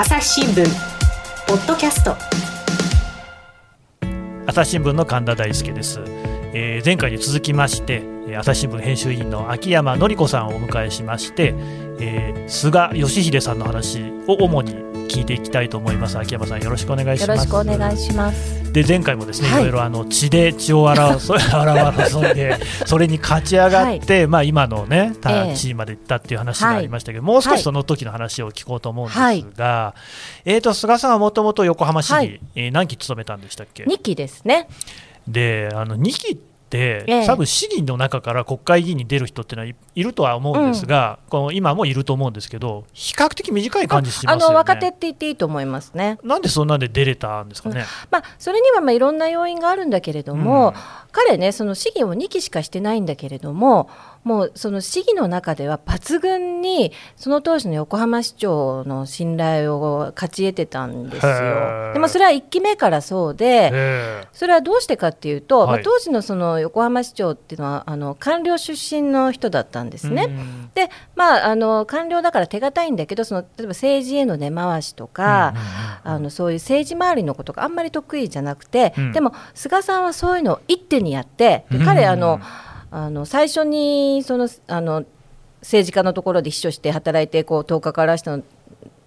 朝日新聞。ポッドキャスト。朝日新聞の神田大輔です、えー、前回に続きまして朝日新聞編集員の秋山紀子さんをお迎えしまして、えー、菅義偉さんの話を主に聞いていきたいと思います。秋山さんよろしくお願いします。よろしくお願いします。で前回もですね、はい、いろいろあの血で血を洗う 争いでそれに勝ち上がって、はい、まあ今のね地位まで行ったっていう話がありましたけど、もう少しその時の話を聞こうと思うんですが、えっ、ー、と菅さんはもともと横浜市に、えー、何期勤めたんでしたっけ？2期ですね。であの2期っ、ええ、多分市議の中から国会議員に出る人っていうのはいるとは思うんですが、うん、この今もいると思うんですけど、比較的短い感じします、ね、あの若手って言っていいと思いますね。なんでそんなんで出れたんですかね？うん、まあ、それにはまあいろんな要因があるんだけれども、うん、彼ね、その市議を2期しかしてないんだけれども、もうその市議の中では抜群にその当時の横浜市長の信頼を勝ち得てたんですよ。でもそれは1期目からそうでそれはどうしてかっていうと、はい、まあ、当時のその横浜市長っていうのはあの官僚出身の人だったんですね。でまああの官僚だから手堅いんだけどその例えば政治への根回しとか、あのそういう政治周りのことがあんまり得意じゃなくて、うん、でも菅さんはそういうのを一手にやってで彼あの、あの最初にそのあの政治家のところで秘書して働いてこう10日からしたの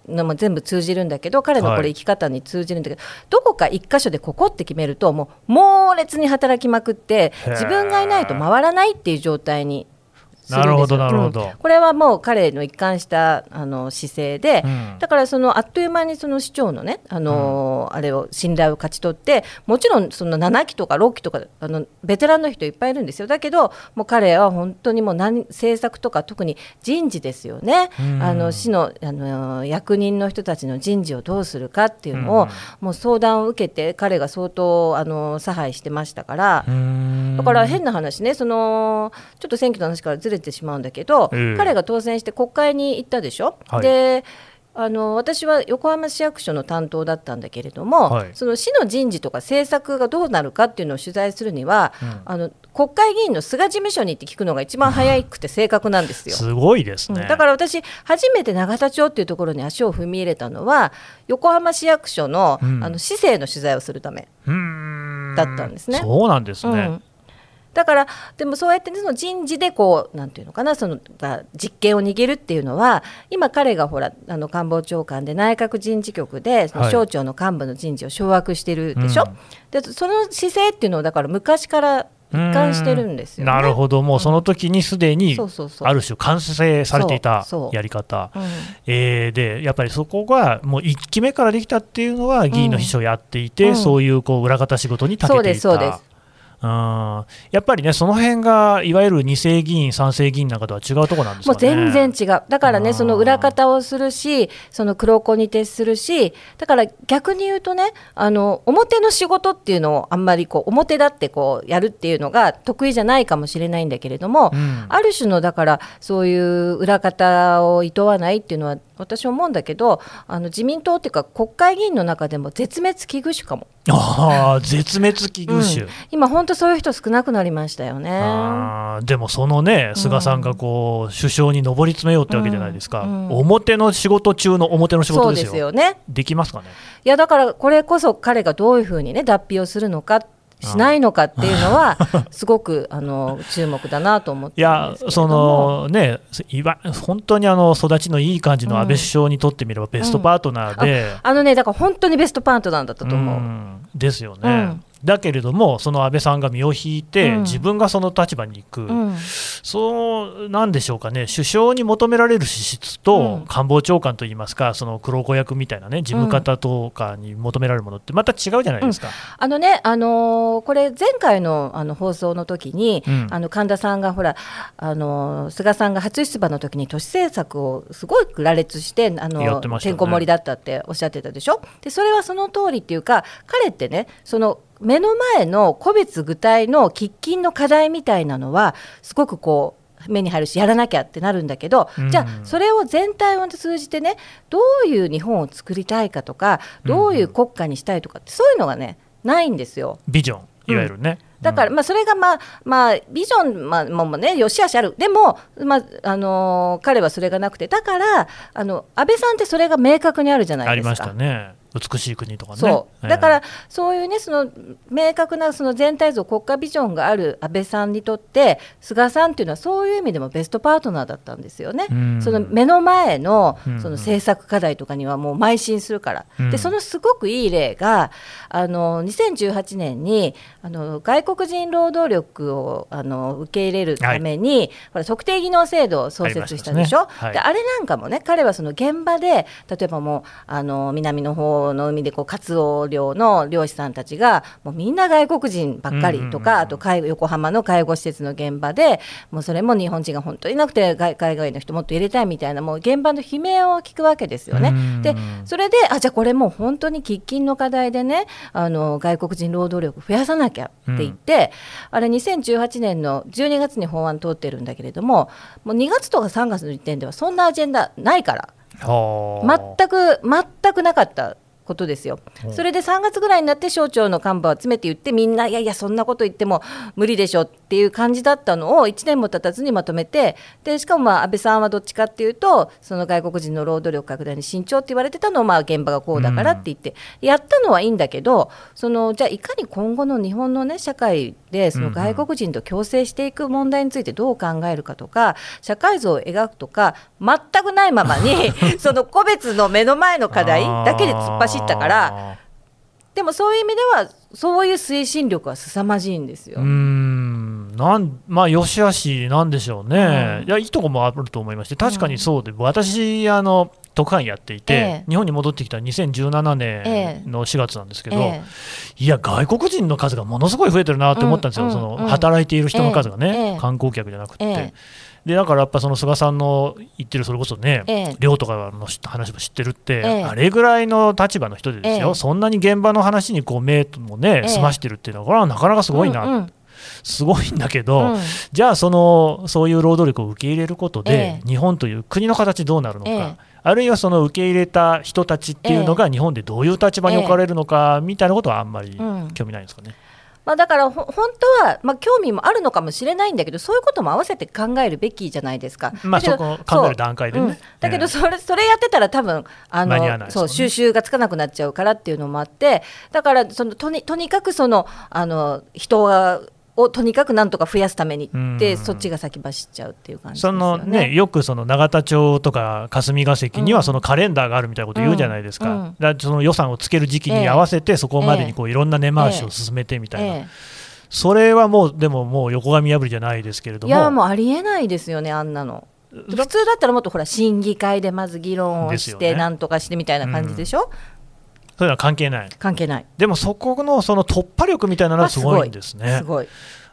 のも全部通じるんだけど彼のこれ生き方に通じるんだけど、はい、どこか一箇所でここって決めるともう猛烈に働きまくって自分がいないと回らないっていう状態になるほどなるほど、うん、これはもう彼の一貫したあの姿勢で、うん、だからそのあっという間にその市長のねあの、うん、あれを信頼を勝ち取ってもちろんその7期とか6期とかあのベテランの人いっぱいいるんですよ。だけどもう彼は本当にもう何政策とか特に人事ですよね、あの市のあの役人の人たちの人事をどうするかっていうのを、もう相談を受けて彼が相当あの差配してましたからだから変な話ねそのちょっと選挙の話からずれてしまうんだけど、えー、彼が当選して国会に行ったでしょ？はい、であの私は横浜市役所の担当だったんだけれども、はい、その市の人事とか政策がどうなるかっていうのを取材するには、うん、あの国会議員の菅事務所に行って聞くのが一番早くて正確なんですよ。すごいですね、うん、だから私初めて永田町っていうところに足を踏み入れたのは横浜市役所の,、あの市政の取材をするためだったんですね。そうなんですね、だからでもそうやって、ね、その人事でこうなんていうのかなその実権を握るっていうのは今彼がほらあの官房長官で内閣人事局でその省庁の幹部の人事を掌握してるでしょ、はいうん、でその姿勢っていうのをだから昔から一貫してるんですよ、ね、なるほど、もうその時にすでにある種、完成されていたやり方、うえー、でやっぱりそこがもう1期目からできたっていうのは、議員の秘書をやっていて、うん、そういうこう裏方仕事に長けていた。そうですそうですやっぱりね、その辺がいわゆる2世議員、3世議員なんかとは違うところなんですか、ね、もう全然違う、だからね、その裏方をするし、その黒子に徹するし、だから逆に言うとね、あの表の仕事っていうのをあんまりこう表立ってこうやるっていうのが得意じゃないかもしれないんだけれども、うん、ある種のだから、そういう裏方をいとわないっていうのは、私思うんだけどあの自民党っていうか国会議員の中でも絶滅危惧種かも。あ絶滅危惧種、うん、今、本当そういう人少なくなりましたよね。でもそのね菅さんがこう、首相に上り詰めようってわけじゃないですか、うん。うん、表の仕事中の表の仕事ですよ。ね。できますかね？いやだからこれこそ彼がどういうふうにね脱皮をするのかしないのかっていうのは、すごくあの注目だなと思っていやそのねいわ本当にあの育ちのいい感じの安倍首相にとってみればベストパートナーで、うん。うん、あのねだから本当にベストパートナーだったと思う。うですよね。だけれども、その安倍さんが身を引いて、うん、自分がその立場に行く、うん、そうなんでしょうかね、首相に求められる資質と、官房長官といいますか、その黒子役みたいなね、事務方とかに求められるものって、また違うじゃないですか、うん、あのね、あのー、これ、前回のあの放送の時に、あの神田さんがほら、あのー、菅さんが初出馬の時に都市政策をすごい羅列して、あのてんこ盛りだったっておっしゃってたでしょ？でそれはその通りっていうか彼ってねその目の前の個別具体の喫緊の課題みたいなのはすごくこう目に入るしやらなきゃってなるんだけど、うん、じゃあそれを全体を通じてねどういう日本を作りたいかとかどういう国家にしたいとかってそういうのがねないんですよ。ビジョンいわゆるね、うだから、まあ、それが、まあまあ、ビジョン、まあ、もねよしあしあるでも、まああのー、彼はそれがなくてだからあの安倍さんってそれが明確にあるじゃないですか。ありましたね。美しい国とかね。そうだから、そういうねその明確なその全体像国家ビジョンがある安倍さんにとって菅さんっていうのはそういう意味でもベストパートナーだったんですよね。その目の前のその政策課題とかにはもう邁進するから。でそのすごくいい例があの2018年にあの外国人労働力をあの受け入れるために、はい、ほら特定技能制度を創設したでしょ？あ,、はい、であれなんかもね彼はその現場で例えばもうあの南の方の海でこうカツオ漁の漁師さんたちがもうみんな外国人ばっかりとか、あと横浜の介護施設の現場でもうそれも日本人が本当にいなくて海外の人もっと入れたいみたいなもう現場の悲鳴を聞くわけですよね。でそれであじゃあこれもう本当に喫緊の課題でねあの外国人労働力増やさなきゃって言って、あれ2018年の12月に法案通ってるんだけれどももう2月とか3月の時点ではそんなアジェンダないから。全く全くなかったことですよ。それで3月ぐらいになって省庁の幹部を集めて言ってみんないやいやそんなこと言っても無理でしょっていう感じだったのを1年も経たずにまとめてでしかもまあ安倍さんはどっちかっていうとその外国人の労働力拡大に慎重って言われてたのをまあ現場がこうだからって言って、やったのはいいんだけどそのじゃあいかに今後の日本のね社会でその外国人と共生していく問題についてどう考えるかとか社会像を描くとか全くないままに その個別の目の前の課題だけで突っ走ったからでもそういう意味ではそういう推進力は凄まじいんですよ。うん。なんまあよしあしなんでしょうね、うん、いやいいとこもあると思いまして確かにそうで、うん、私あの特派員やっていて、ええ、日本に戻ってきた2017年の4月なんですけど、え、いや外国人の数がものすごい増えてるなって思ったんですよ、うん、その働いている人の数がね、観光客じゃなくて。でだからやっぱその菅さんの言ってるそれこそね、ええ、寮とかの話も知ってるって、ええ、あれぐらいの立場の人でですよ、そんなに現場の話にこう目もね、済ましてるっていうのはこれはなかなかすごいな、うんうん、すごいんだけど、うん、じゃあそのそういう労働力を受け入れることで、日本という国の形どうなるのか。あるいはその受け入れた人たちっていうのが日本でどういう立場に置かれるのかみたいなことはあんまり興味ないんですかね？まあ、だから本当は、まあ、興味もあるのかもしれないんだけどそういうことも合わせて考えるべきじゃないですか。まあ、そこ考える段階でね、う。ん、だけどそれそれやってたら多分あの、ね、そう収集がつかなくなっちゃうからっていうのもあってだからそのとにとにかくそのあの人がをとにかくなんとか増やすためにって、そっちが先走っちゃうっていう感じ、ね、そのねよくその永田町とか霞が関にはそのカレンダーがあるみたいなこと言うじゃないですか、うん。うん、だその予算をつける時期に合わせて、そこまでにこういろんな根回しを進めてみたいな。えーえ。ーそれはもうでももう横紙破りじゃないですけれども。いやもうありえないですよねあんなの。普通だったらもっとほら審議会でまず議論をしてなんとかしてみたいな感じでしょ、うん、そういうのは関係ない。関係ない。でもそこのその突破力みたいなのはすごいんですね、すごい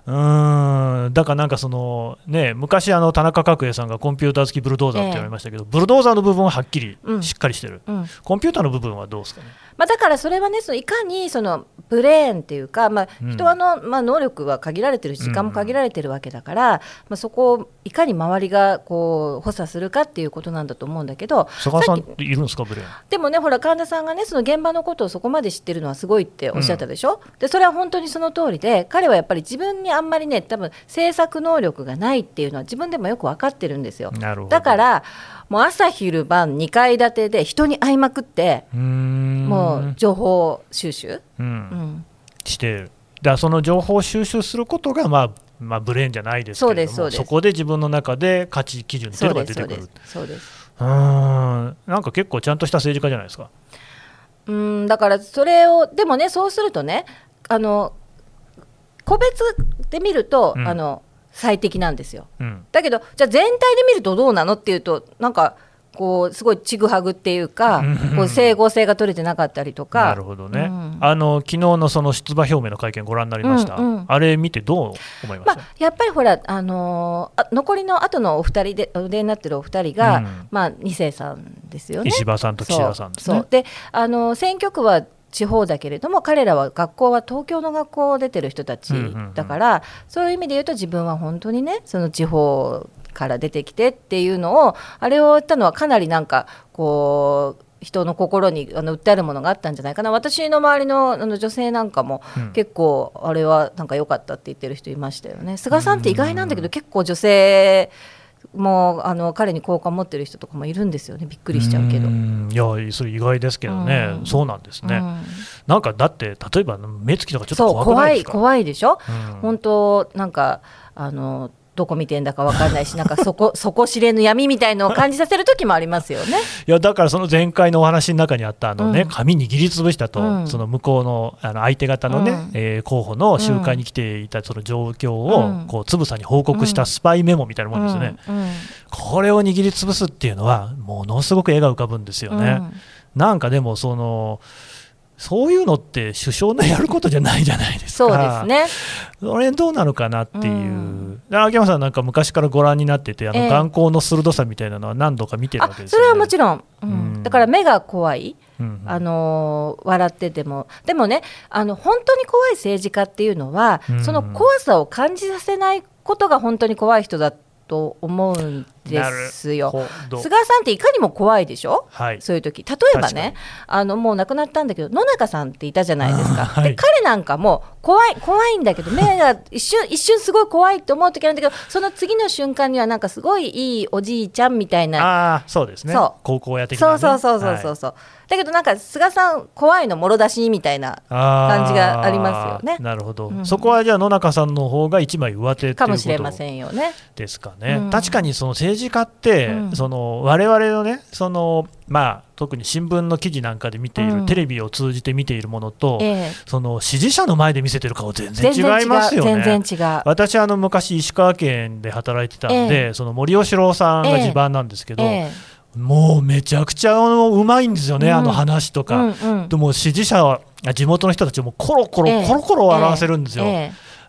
うん。だからなんかその、ね、昔、あの田中角栄さんがコンピューター付きブルドーザーって言われましたけど、えブルドーザーの部分ははっきりしっかりしてる、うん。うん、コンピューターの部分はどうですかね？まあ、だからそれはねそのいかにそのブレーンっていうか、まあ、人はの、まあ、能力は限られてるし時間も限られてるわけだから、まあ、そこをいかに周りがこう補佐するかっていうことなんだと思うんだけど菅さんっているんですかブレーン？でもねほら神田さんがねその現場のことをそこまで知ってるのはすごいっておっしゃったでしょ、うん、でそれは本当にその通りで彼はやっぱり自分にあんまりね多分政策能力がないっていうのは自分でもよく分かってるんですよ。だからもう朝昼晩2階建てで人に会いまくってもう情報収集、うん、うん、してるだその情報収集することが、まあまあ、ブレーンじゃないですけれどもそこで自分の中で価値基準っていうのが出てくる。そうですうん。なんか結構ちゃんとした政治家じゃないですか。うんだからそれをでもねそうするとねあの個別で見ると、うん、あの最適なんですよ、うん、だけどじゃあ全体で見るとどうなのっていうとなんかこうすごいちぐはぐっていうか、こう整合性が取れてなかったりとか。なるほどね。うん、あの昨日のその出馬表明の会見ご覧になりました。うんうん、あれ見てどう思いました？まあ、やっぱりほらあのー、残りの後のお二人でお出になってるお二人が、うん、まあ二世さんですよね。石破さんと岸田さんですね。であの選挙区は地方だけれども彼らは学校は東京の学校を出てる人たちだから、そういう意味で言うと自分は本当にねその地方から出てきてっていうのをあれを言ったのはかなりなんかこう人の心にあの訴えるものがあったんじゃないかな。私の周りのあの女性なんかも、結構あれはなんか良かったって言ってる人いましたよね。菅さんって意外なんだけど結構女性もうあの彼に好感持ってる人とかもいるんですよね。びっくりしちゃうけど。いやそれ意外ですけどね、うん、そうなんですね、うん、なんかだって例えば目つきとかちょっと怖い怖いでしょ、うん、本当なんかあのどこ見てんだか分かんないし、なんかそこ そこ知れぬ闇みたいのを感じさせる時もありますよね。いやだからその前回のお話の中にあったあのね、うん、紙握りつぶしたと、うん、その向こうのあの相手方のね、うん、えー、候補の集会に来ていたその状況を、こうつぶさに報告したスパイメモみたいなもんですね、これを握りつぶすっていうのはものすごく絵が浮かぶんですよね。なんかでもそのそういうのって首相のやることじゃないじゃないですか。そうですね。それどうなのかなっていう。うん、秋山さんなんか昔からご覧になってて、あの眼光の鋭さみたいなのは何度か見てるわけですよね。それはもちろん。うん、だから目が怖い。うん、あの笑っててもでもねあの本当に怖い政治家っていうのは、その怖さを感じさせないことが本当に怖い人だと思うんですよ。菅さんっていかにも怖いでしょ、はい、そういう時。例えばねあのもう亡くなったんだけど野中さんっていたじゃないですか、はい、で彼なんかも怖い怖いんだけど目が一瞬一瞬すごい怖いって思う時なんだけどその次の瞬間にはなんかすごいいいおじいちゃんみたいな。あそうですね。高校や的な、ね、そうそうそうそうそう、はい、だけどなんか菅さん怖いのもろ出しみたいな感じがありますよね。なるほど、うん、そこはじゃあ野中さんの方が一枚上手かもしれませんよね。ですかね、うん、確かにその政治家って、うん、その我々のねそのまあ特に新聞の記事なんかで見ている、うん、テレビを通じて見ているものと、えその支持者の前で見せてる顔全然違いますよね。全然違う。私あの昔石川県で働いてたんで、え、その森喜朗さんが地盤なんですけど。もうめちゃくちゃうまいんですよね、うん、あの話とか、うんうん、でも支持者は地元の人たちもコロコロ、コロコロ笑わせるんですよ。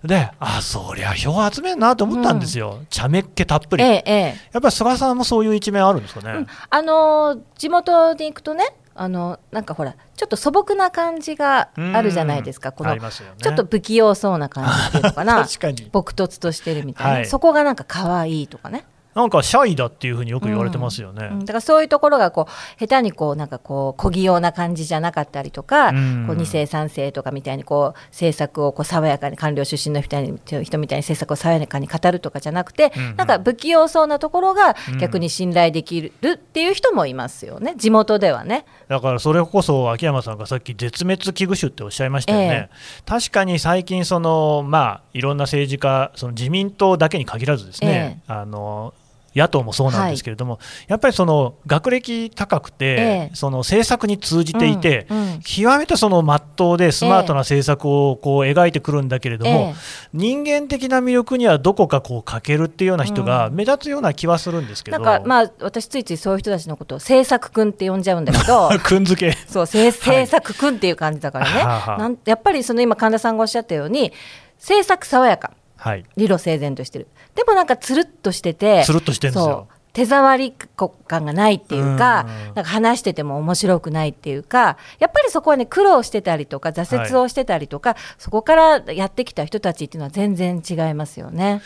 であそりゃ票集めるなと思ったんですよ、うん、茶目っ気たっぷり、ええ、やっぱり菅さんもそういう一面あるんですかね、うん、あの地元に行くとねあのなんかほらちょっと素朴な感じがあるじゃないですか。この、ね、ちょっと不器用そうな感じっていうのかな。確かに。朴突としてるみたいな、はい、そこがなんか可愛いとかねなんかシャイだっていうふうによく言われてますよね、うん、だからそういうところがこう下手にこうなんかこう小気用な感じじゃなかったりとか、うん、こう2世3世とかみたいにこう政策をこう爽やかに官僚出身の人みたいに政策を爽やかに語るとかじゃなくて、うん。うん、なんか不器用そうなところが逆に信頼できるっていう人もいますよね。地元ではね。だからそれこそ秋山さんがさっき絶滅危惧種っておっしゃいましたよね、えー、確かに最近そのまあいろんな政治家その自民党だけに限らずですね、えー、あの野党もそうなんですけれども、はい、やっぱりその学歴高くて、ええ、その政策に通じていて、うんうん、極めてその真っ当でスマートな政策をこう描いてくるんだけれども、え、人間的な魅力にはどこかこう欠けるっていうような人が目立つような気はするんですけど、うん、なんかまあ私ついついそういう人たちのことを政策君って呼んじゃうんだけど 君付け。そう政策君っていう感じだからね、はい、なんやっぱりその今神田さんがおっしゃったように政策爽やか、はい、理路整然としてる。でもなんかつるっとしててつるっとしてるんですよ。手触り感がないっていうか、なんか話してても面白くないっていうか、やっぱりそこはね、苦労してたりとか、挫折をしてたりとか、はい、そこからやってきた人たちっていうのは全然違いますよね。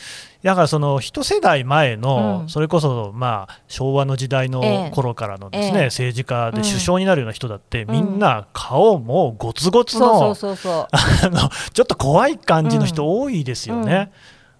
だからその一世代前の、うん、それこそまあ昭和の時代の頃からのですね、ええ、政治家で首相になるような人だって、うん、みんな顔もごつごつのちょっと怖い感じの人多いですよね。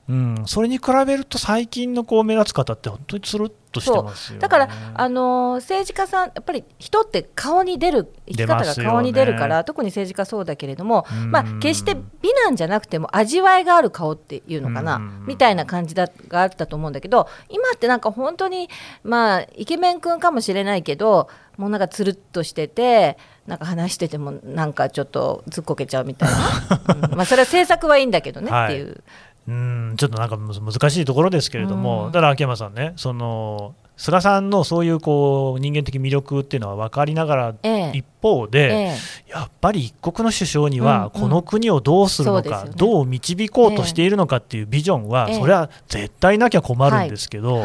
うん。うん、それに比べると最近のこう目立つ方って本当につるっとしてますよ、ね、だから、あのー、政治家さんやっぱり人って顔に出る生き方が顔に出るから、ね、特に政治家そうだけれども、まあ、決して美なんじゃなくても味わいがある顔っていうのかなみたいな感じだがあったと思うんだけど今ってなんか本当にまあイケメン君かもしれないけどもうなんかつるっとしててなんか話しててもなんかちょっとずっこけちゃうみたいな、うん、まあそれは政策はいいんだけどねっていう。うんちょっとなんか難しいところですけれども、うん、ただ秋山さんね、その菅さんのそういうこう人間的魅力っていうのは分かりながら、一方で、ええ、やっぱり一国の首相には、この国をどうするのか、どう導こうとしているのかっていうビジョンは、それは絶対なきゃ困るんですけど。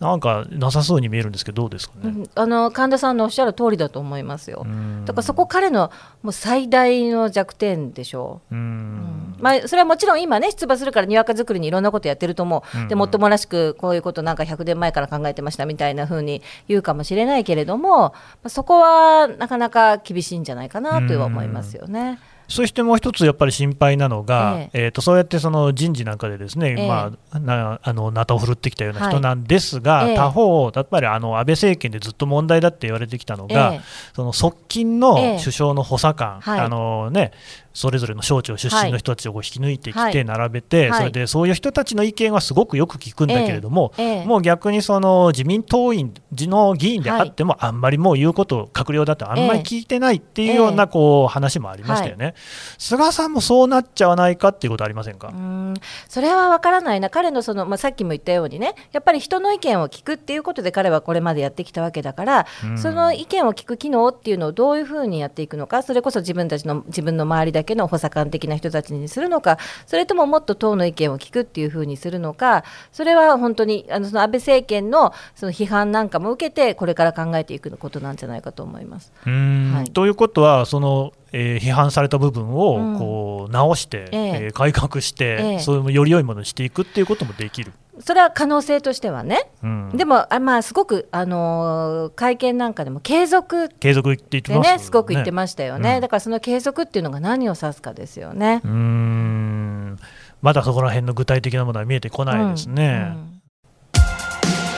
なんかなさそうに見えるんですけどどうですかね、うん、あの神田さんのおっしゃる通りだと思いますよ。だからそこ彼のもう最大の弱点でしょ。う、うん、まあ、それはもちろん今ね出馬するからにわか作りにいろんなことやってると思う、うんうん、でもっともらしくこういうことなんか100年前から考えてましたみたいなふうに言うかもしれないけれども、まあ、そこはなかなか厳しいんじゃないかなとは思いますよね。そしてもう一つやっぱり心配なのが、ええ。えー、とそうやってその人事なんかでですね、えまあ、なあのナタを振るってきたような人なんですが、はい、他方、やっぱりあの安倍政権でずっと問題だって言われてきたのが、その側近の首相の補佐官、あのね、それぞれの省庁出身の人たちを引き抜いてきて並べて、はい、それでそういう人たちの意見はすごくよく聞くんだけれども、ええ。もう逆にその自民党員の議員であっても、あんまりもう言うこと閣僚だとあんまり聞いてないっていうようなこう話もありましたよね、菅さんもそうなっちゃわないかっていうことありませんか？うん。それは分からないな、彼のその、まあ、さっきも言ったようにね、やっぱり人の意見を聞くっていうことで彼はこれまでやってきたわけだから、その意見を聞く機能っていうのをどういうふうにやっていくのか、それこそ自分たちの自分の周りだけの補佐官的な人たちにするのかそれとももっと党の意見を聞くっていうふうにするのかそれは本当にあのその安倍政権のその批判なんかも受けてこれから考えていくことなんじゃないかと思います。はい、ということはそのえー、批判された部分をこう直して、うん、えー、改革して、えー、そういうより良いものにしていくっていうこともできる。それは可能性としてはね、うん、でもあ、まあ、すごく、あのー、会見なんかでも継続。継続って言ってますね。すごく言ってましたよね、うん、だからその継続っていうのが何を指すかですよね。うん。まだそこら辺の具体的なものは見えてこないですね、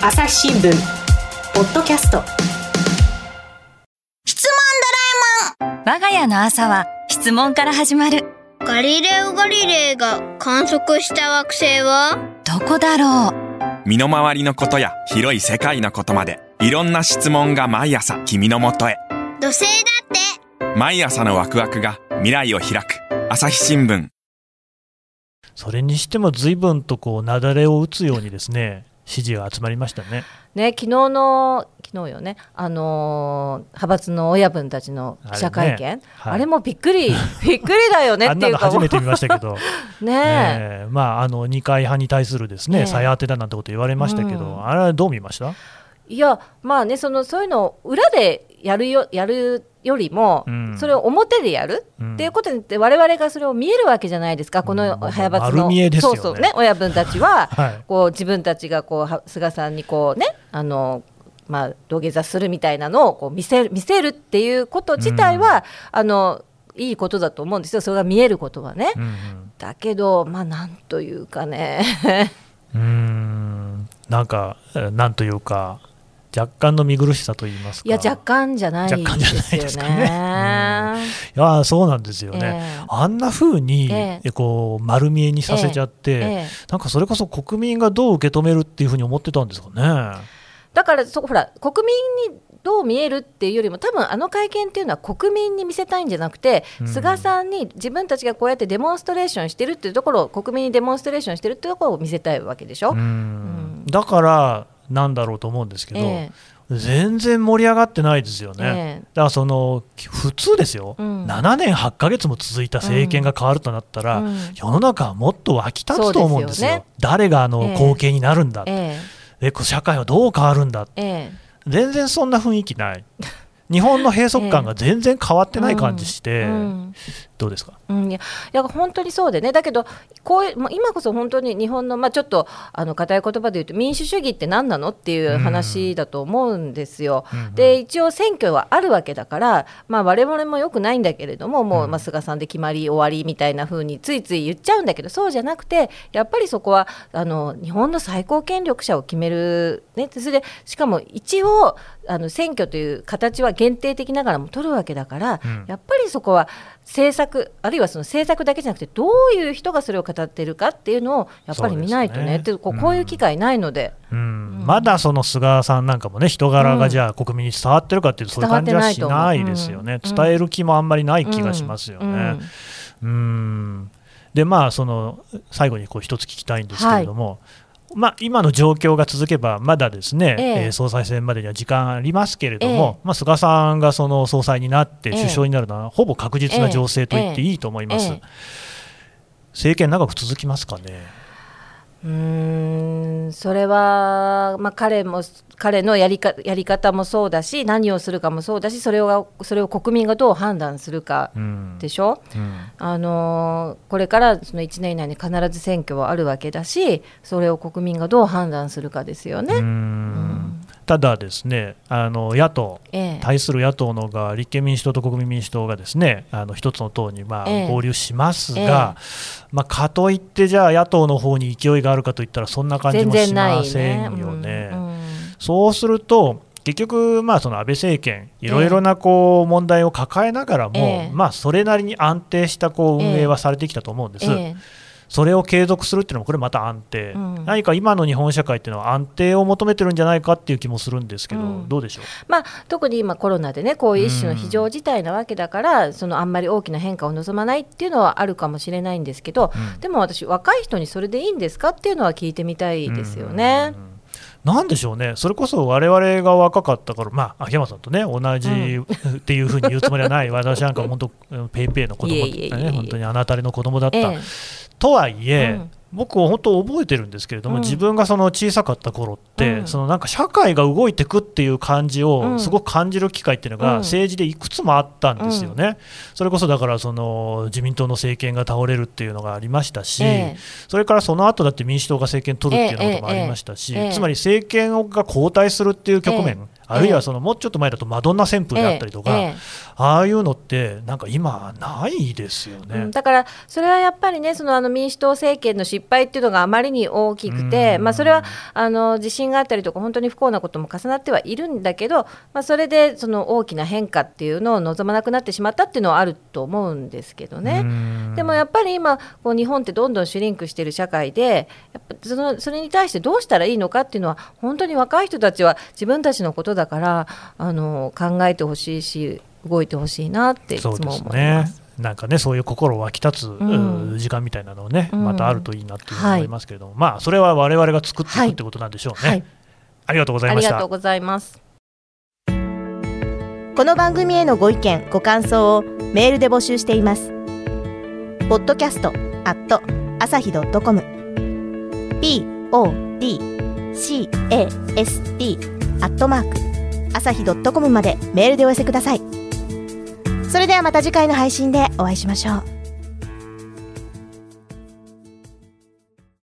朝日新聞。ポッドキャスト。質問ドラえもん。我が家の朝は質問から始まるガリレオ・ガリレイが観測した惑星は？どこだろう？身の回りのことや広い世界のことまでいろんな質問が毎朝君のもとへ。土星だって。毎朝のワクワクが未来を開く。朝日新聞。それにしても随分とこう雪崩を打つようにですね支持が集まりましたね。ね昨日の昨日よね、あのー、派閥の親分たちの記者会見、あれ,、ねはい、あれもびっくり、びっくりだよねっていうか、初めて見ましたけど、ねねまあ、あの二階派に対するですね、さや当てだなんてこと言われましたけど、うん、あれはどう見ました？いや、まあね、そのそういうのを裏でやるよやるよりも、うん、それを表でやる、うん、っていうことにって我々がそれを見えるわけじゃないですか、この派閥の、ね、そうそうね。親分たちは、はい、こう自分たちがこう菅さんにこうねあのまあ、土下座するみたいなのをこう見せる見せるっていうこと自体は、うん、あのいいことだと思うんですよ。それが見えることはね。うんうん、だけどまあなんというかね。うん。なんかなんというか若干の見苦しさと言いますか。いや若干じゃないですよね。いやそうなんですよね。えー、あんな風に、えー、こう丸見えにさせちゃって、えー、なんかそれこそ国民がどう受け止めるっていうふうに思ってたんですかね。だからそほら国民にどう見えるっていうよりも多分あの会見っていうのは国民に見せたいんじゃなくて、うん、菅さんに自分たちがこうやってデモンストレーションしてるっていうところを国民にデモンストレーションしてるっていうところを見せたいわけでしょ。うん、だからなんだろうと思うんですけど、えー、全然盛り上がってないですよね、えー、だからその普通ですよ、うん、7年8か月も続いた政権が変わるとなったら、うん、世の中はもっと沸き立つと思うんですよ、すよね、誰があの後継になるんだ、えー、社会はどう変わるんだ、全然そんな雰囲気ない。日本の閉塞感が全然変わってない感じして、どうですか、うん、いやいや本当にそうでね。だけどこういう今こそ本当に日本の、まあ、ちょっとあの硬い言葉で言うと民主主義って何なのっていう話だと思うんですよ。うん、で一応選挙はあるわけだから、まあ、我々もよくないんだけれどももう、まあ、菅さんで決まり終わりみたいな風についつい言っちゃうんだけどそうじゃなくてやっぱりそこはあの日本の最高権力者を決める、ね、それでしかも一応あの選挙という形は限定的ながらも取るわけだから、うん、やっぱりそこは政策あるいはその政策だけじゃなくてどういう人がそれを語っているかっていうのをやっぱり見ないとね。ね。こうこういう機会ないので、うん。うん、まだその菅さんなんかもね人柄がじゃあ国民に伝わってるかっていうとそういう感じはしないですよね、伝える気もあんまりない気がしますよね。うん。でまあその最後にこう一つ聞きたいんですけれども、はいまあ、今の状況が続けば、まだですね、ええ。ー、総裁選までには時間ありますけれども、えー、まあ、菅さんがその総裁になって首相になるのは、ほぼ確実な情勢と言っていいと思います。政権長く続きますかね。うんそれは、まあ、彼も彼のやりかやり方もそうだし何をするかもそうだしそれをそれを国民がどう判断するかでしょ、うん。うん、あのこれからその1年以内に必ず選挙はあるわけだしそれを国民がどう判断するかですよね。うんただ、ですねあの野党、ええ、対する野党のが立憲民主党と国民民主党がですねあの一つの党にまあ合流しますが、え、まあ、かといって、じゃあ野党の方に勢いがあるかといったら、そんな感じもしませんよね。ねうんうん、そうすると結局、まあ、その安倍政権、いろいろなこう問題を抱えながらも、まあ、それなりに安定したこう運営はされてきたと思うんです。それを継続するっていうのもこれまた安定、うん、何か今の日本社会っていうのは安定を求めてるんじゃないかっていう気もするんですけど、うん、どうでしょう、まあ、特に今コロナでねこういう一種の非常事態なわけだから、うん、そのあんまり大きな変化を望まないっていうのはあるかもしれないんですけど、でも私若い人にそれでいいんですかっていうのは聞いてみたいですよね。なんでしょうね、それこそ我々が若かったから、まあ、秋山さんとね、同じっていうふうに言うつもりはない、私なんか本当、ペイペイの子供だったね、本当にあなたりの子供だった。えとはいえ、うん。僕は本当覚えてるんですけれども、うん、自分がその小さかった頃って、うん、そのなんか社会が動いてくっていう感じをすごく感じる機会っていうのが政治でいくつもあったんですよね、うん、それこそだからその自民党の政権が倒れるっていうのがありましたし、えー、それからその後だって民主党が政権取るっていうようなこともありましたし、えーえー、つまり政権が交代するっていう局面、あるいはそのもうちょっと前だとマドンナ旋風であったりとか、ええ。ああいうのってなんか今ないですよね、うん、だからそれはやっぱりねそのあの民主党政権の失敗っていうのがあまりに大きくて、まあ、それはあの地震があったりとか本当に不幸なことも重なってはいるんだけど、まあ、それでその大きな変化っていうのを望まなくなってしまったっていうのはあると思うんですけどね。でもやっぱり今こう日本ってどんどんシュリンクしている社会でやっぱそのそれに対してどうしたらいいのかっていうのは本当に若い人たちは自分たちのことだからあの考えてほしいし動いてほしいなっていつも思います。なんかねそういう心湧き立つ、うん、時間みたいなのをね、うん、またあるといいなって思いますけれども、はい、まあそれは我々が作っていくってことなんでしょうね、はい、ありがとうございました。ありがとうございます。この番組へのご意見ご感想をメールで募集しています。ポッドキャストアット朝日ドットコム。Podcast アットマーク朝日ドットコムまでメールでお寄せください。それではまた次回の配信でお会いしましょう。